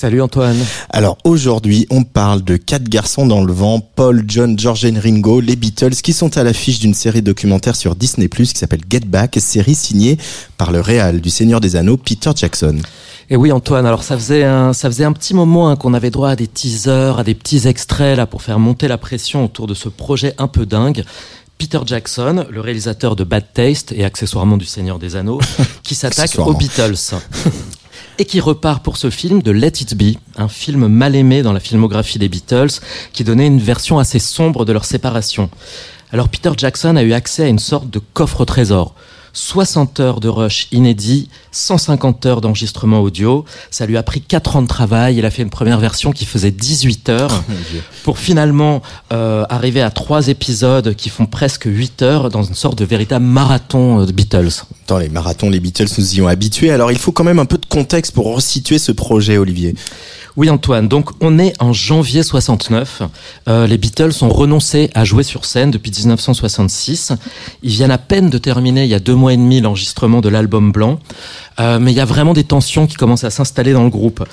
Salut Antoine. Alors aujourd'hui, on parle de quatre garçons dans le vent, Paul, John, George et Ringo, les Beatles, qui sont à l'affiche d'une série documentaire sur Disney+, qui s'appelle Get Back, série signée par le réal du Seigneur des Anneaux, Peter Jackson. Et oui Antoine, alors ça faisait un, ça faisait un petit moment hein, qu'on avait droit à des teasers, à des petits extraits là pour faire monter la pression autour de ce projet un peu dingue. Peter Jackson, le réalisateur de Bad Taste et accessoirement du Seigneur des Anneaux, qui s'attaque aux. Beatles. Et qui repart pour ce film de Let It Be, un film mal aimé dans la filmographie des Beatles, qui donnait une version assez sombre de leur séparation. Alors Peter Jackson a eu accès à une sorte de coffre trésor. 60 heures de rush inédit, 150 heures d'enregistrement audio. Ça lui a pris 4 ans de travail. Il a fait une première version qui faisait 18 heures pour finalement euh, arriver à trois épisodes qui font presque 8 heures dans une sorte de véritable marathon euh, de Beatles. Dans les marathons, les Beatles nous y ont habitués. Alors il faut quand même un peu de contexte pour resituer ce projet, Olivier. Oui Antoine, donc on est en janvier 69. Euh, les Beatles ont renoncé à jouer sur scène depuis 1966. Ils viennent à peine de terminer il y a deux mois et demi l'enregistrement de l'album blanc. Euh, mais il y a vraiment des tensions qui commencent à s'installer dans le groupe.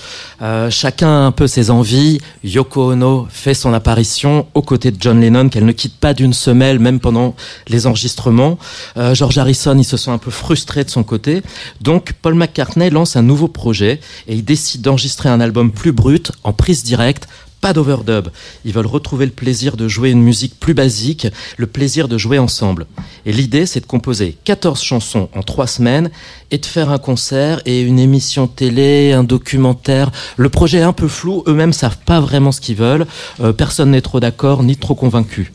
Euh, chacun a un peu ses envies. Yoko Ono fait son apparition aux côtés de John Lennon qu'elle ne quitte pas d'une semelle même pendant les enregistrements. Euh, George Harrison, il se sent un peu frustré de son côté. Donc Paul McCartney lance un nouveau projet et il décide d'enregistrer un album plus brut en prise directe pas d'overdub. Ils veulent retrouver le plaisir de jouer une musique plus basique, le plaisir de jouer ensemble. Et l'idée, c'est de composer 14 chansons en 3 semaines et de faire un concert et une émission télé, un documentaire. Le projet est un peu flou, eux-mêmes savent pas vraiment ce qu'ils veulent. Euh, personne n'est trop d'accord ni trop convaincu.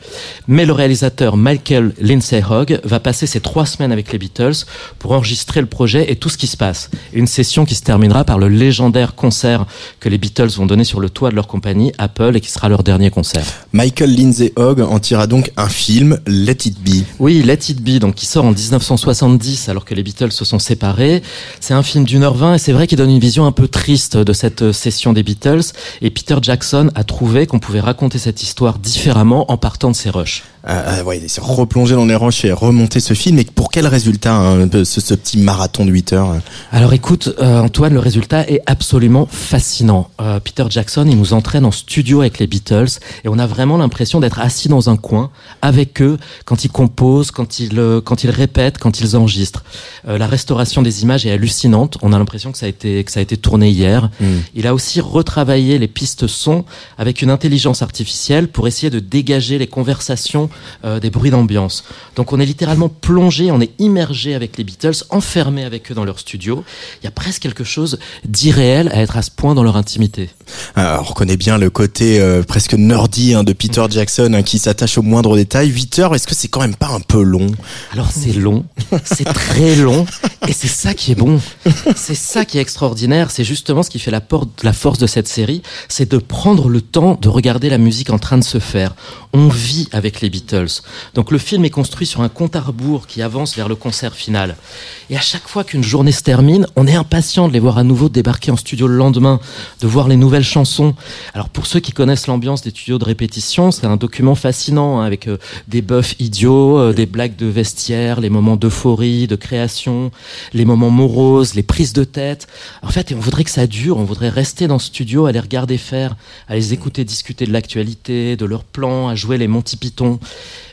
Mais le réalisateur Michael Lindsay Hogg va passer ces 3 semaines avec les Beatles pour enregistrer le projet et tout ce qui se passe. Une session qui se terminera par le légendaire concert que les Beatles vont donner sur le toit de leur compagnie Apple et qui sera leur dernier concert. Michael Lindsay Hogg en tira donc un film, Let It Be. Oui, Let It Be, donc qui sort en 1970 alors que les Beatles se sont séparés. C'est un film d'une heure vingt et c'est vrai qu'il donne une vision un peu triste de cette euh, session des Beatles. Et Peter Jackson a trouvé qu'on pouvait raconter cette histoire différemment en partant de ses rushs. Euh, euh, ouais, il s'est replongé dans les roches et remonté ce film. Et pour quel résultat, hein, ce, ce petit marathon de 8 heures euh Alors écoute, euh, Antoine, le résultat est absolument fascinant. Euh, Peter Jackson, il nous entraîne en studio avec les Beatles et on a vraiment l'impression d'être assis dans un coin avec eux quand ils composent, quand ils, quand ils répètent, quand ils enregistrent. La restauration des images est hallucinante. On a l'impression que ça a été que ça a été tourné hier. Mm. Il a aussi retravaillé les pistes son avec une intelligence artificielle pour essayer de dégager les conversations euh, des bruits d'ambiance. Donc on est littéralement plongé, on est immergé avec les Beatles, enfermé avec eux dans leur studio. Il y a presque quelque chose d'irréel à être à ce point dans leur intimité. Alors, on reconnaît bien le côté euh, presque nerdy hein, de Peter Jackson hein, qui s'attache aux moindres détails. 8 heures, est-ce que c'est quand même pas un peu long? Alors c'est long, c'est très long, et c'est ça qui est bon. C'est ça qui est extraordinaire. C'est justement ce qui fait la force de cette série, c'est de prendre le temps de regarder la musique en train de se faire. On vit avec les Beatles. Donc le film est construit sur un compte à rebours qui avance vers le concert final. Et à chaque fois qu'une journée se termine, on est impatient de les voir à nouveau débarquer en studio le lendemain, de voir les nouvelles chansons. Alors pour ceux qui connaissent l'ambiance des studios de répétition, c'est un document fascinant hein, avec euh, des buffs idiots, euh, des blagues de vestiaire, les moments d'euphorie, de création, les moments moroses, les prises de tête. En fait, on voudrait que ça dure, on voudrait rester dans ce studio, à les regarder faire, à les écouter discuter de l'actualité, de leurs plans, à jouer les Monty Python.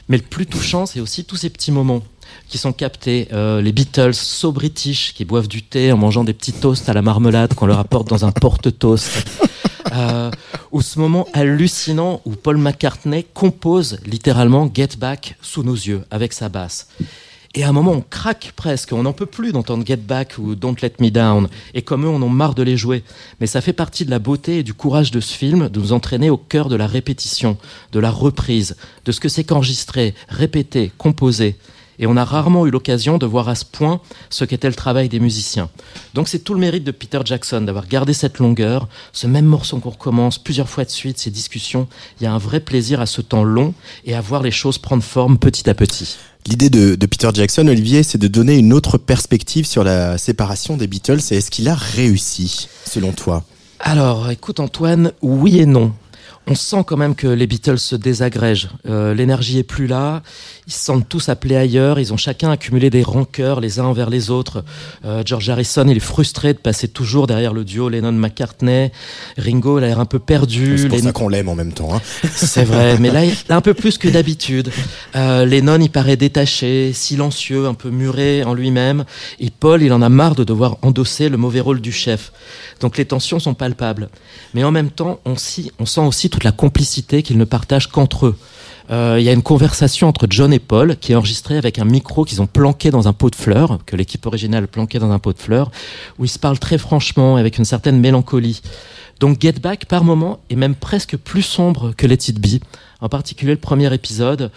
Mais le plus touchant, c'est aussi tous ces petits moments qui sont captés. Euh, les Beatles, so british, qui boivent du thé en mangeant des petits toasts à la marmelade qu'on leur apporte dans un porte-toast. Euh, ou ce moment hallucinant où Paul McCartney compose littéralement Get Back sous nos yeux avec sa basse. Et à un moment, on craque presque, on n'en peut plus d'entendre Get Back ou Don't Let Me Down. Et comme eux, on en marre de les jouer. Mais ça fait partie de la beauté et du courage de ce film de nous entraîner au cœur de la répétition, de la reprise, de ce que c'est qu'enregistrer, répéter, composer. Et on a rarement eu l'occasion de voir à ce point ce qu'était le travail des musiciens. Donc c'est tout le mérite de Peter Jackson d'avoir gardé cette longueur, ce même morceau qu'on recommence plusieurs fois de suite, ces discussions. Il y a un vrai plaisir à ce temps long et à voir les choses prendre forme petit à petit. L'idée de, de Peter Jackson, Olivier, c'est de donner une autre perspective sur la séparation des Beatles. Et est-ce qu'il a réussi, selon toi? Alors, écoute Antoine, oui et non. On sent quand même que les Beatles se désagrègent. Euh, L'énergie est plus là. Ils se sentent tous appelés ailleurs. Ils ont chacun accumulé des rancœurs les uns envers les autres. Euh, George Harrison, il est frustré de passer toujours derrière le duo Lennon-McCartney. Ringo, il a l'air un peu perdu. C'est pour ça qu'on l'aime en même temps. Hein. c'est vrai, mais là, il a un peu plus que d'habitude. Euh, Lennon, il paraît détaché, silencieux, un peu muré en lui-même. Et Paul, il en a marre de devoir endosser le mauvais rôle du chef. Donc les tensions sont palpables. Mais en même temps, on sent aussi toute la complicité qu'ils ne partagent qu'entre eux. Euh, Il y a une conversation entre John et Paul qui est enregistrée avec un micro qu'ils ont planqué dans un pot de fleurs, que l'équipe originale planquait dans un pot de fleurs, où ils se parlent très franchement, avec une certaine mélancolie. Donc Get Back, par moment, est même presque plus sombre que Let It Be, en particulier le premier épisode,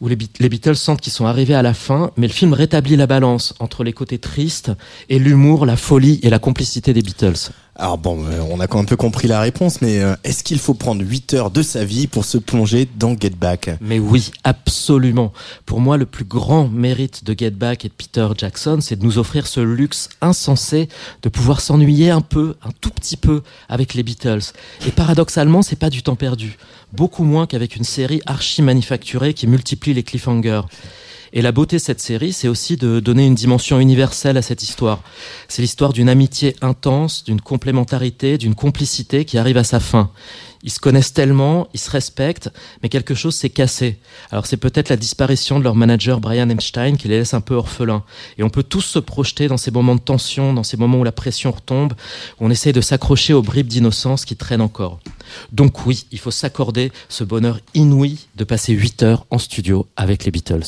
où les, Be- les Beatles sentent qu'ils sont arrivés à la fin, mais le film rétablit la balance entre les côtés tristes et l'humour, la folie et la complicité des Beatles. Alors bon, euh, on a quand même un peu compris la réponse, mais euh, est-ce qu'il faut prendre 8 heures de sa vie pour se plonger dans Get Back? Mais oui, absolument. Pour moi, le plus grand mérite de Get Back et de Peter Jackson, c'est de nous offrir ce luxe insensé de pouvoir s'ennuyer un peu, un tout petit peu avec les Beatles. Et paradoxalement, c'est pas du temps perdu. Beaucoup moins qu'avec une série archi manufacturée qui multiplie les cliffhangers. Et la beauté de cette série, c'est aussi de donner une dimension universelle à cette histoire. C'est l'histoire d'une amitié intense, d'une complémentarité, d'une complicité qui arrive à sa fin. Ils se connaissent tellement, ils se respectent, mais quelque chose s'est cassé. Alors c'est peut-être la disparition de leur manager Brian Epstein qui les laisse un peu orphelins. Et on peut tous se projeter dans ces moments de tension, dans ces moments où la pression retombe, où on essaie de s'accrocher aux bribes d'innocence qui traînent encore. Donc oui, il faut s'accorder ce bonheur inouï de passer 8 heures en studio avec les Beatles.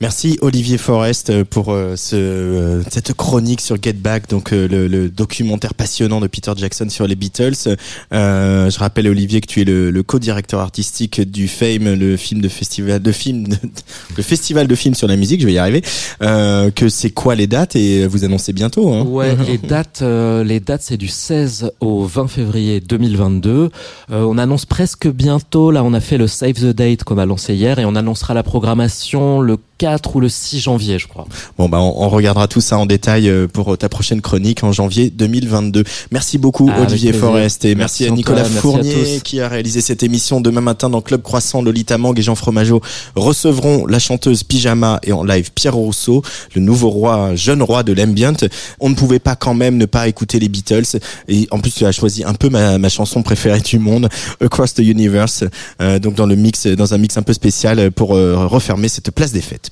Merci Olivier Forest euh, pour euh, ce, euh, cette chronique sur Get Back, donc le, le documentaire passionnant de Peter Jackson sur les Beatles. Euh, je rappelle Olivier que tu es le, le co-directeur artistique du Fame, le film de festival de film, de- le festival de films sur la musique. Je vais y arriver. Euh, que c'est quoi les dates et vous annoncez bientôt. Hein Ouais, les dates, euh, les dates, c'est du 16 au 20 février 2022. Euh, on annonce presque bientôt. Là, on a fait le Save the Date qu'on a lancé hier et on annoncera la programmation le 4 ou le 6 janvier, je crois. Bon bah on, on regardera tout ça en détail euh, pour ta prochaine chronique en janvier 2022. Merci beaucoup Olivier. Forest et merci, Merci à Nicolas merci Fournier qui a réalisé cette émission demain matin dans Club Croissant. Lolita Mang et Jean Fromageau recevront la chanteuse Pyjama et en live Pierre Rousseau, le nouveau roi, jeune roi de l'ambient. On ne pouvait pas quand même ne pas écouter les Beatles et en plus tu as choisi un peu ma, ma chanson préférée du monde, Across the Universe, euh, donc dans le mix, dans un mix un peu spécial pour euh, refermer cette place des fêtes.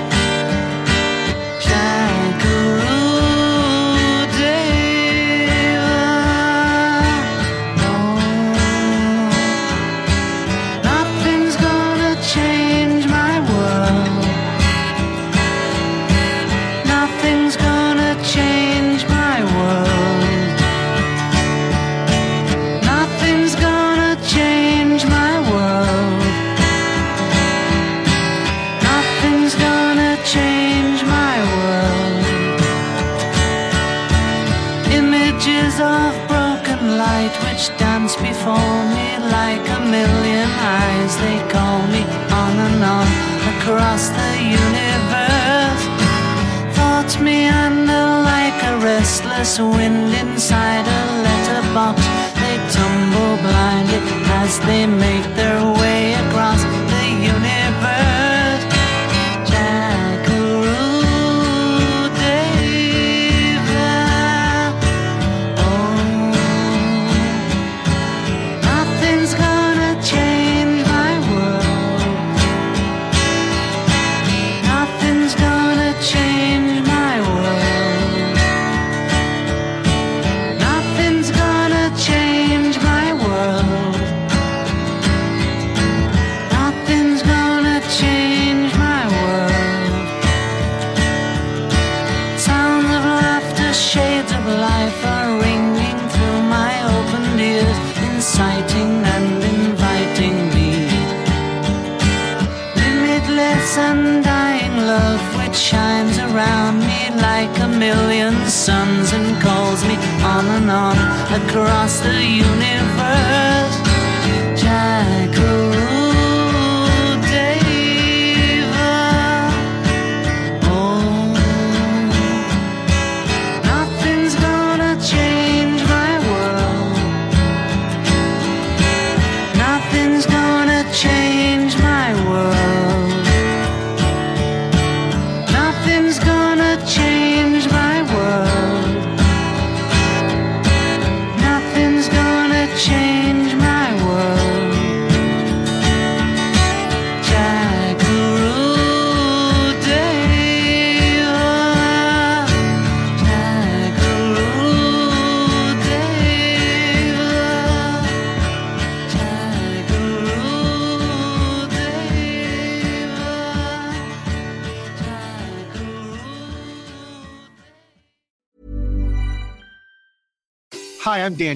Restless wind inside a letterbox. They tumble blindly as they make their way across the universe.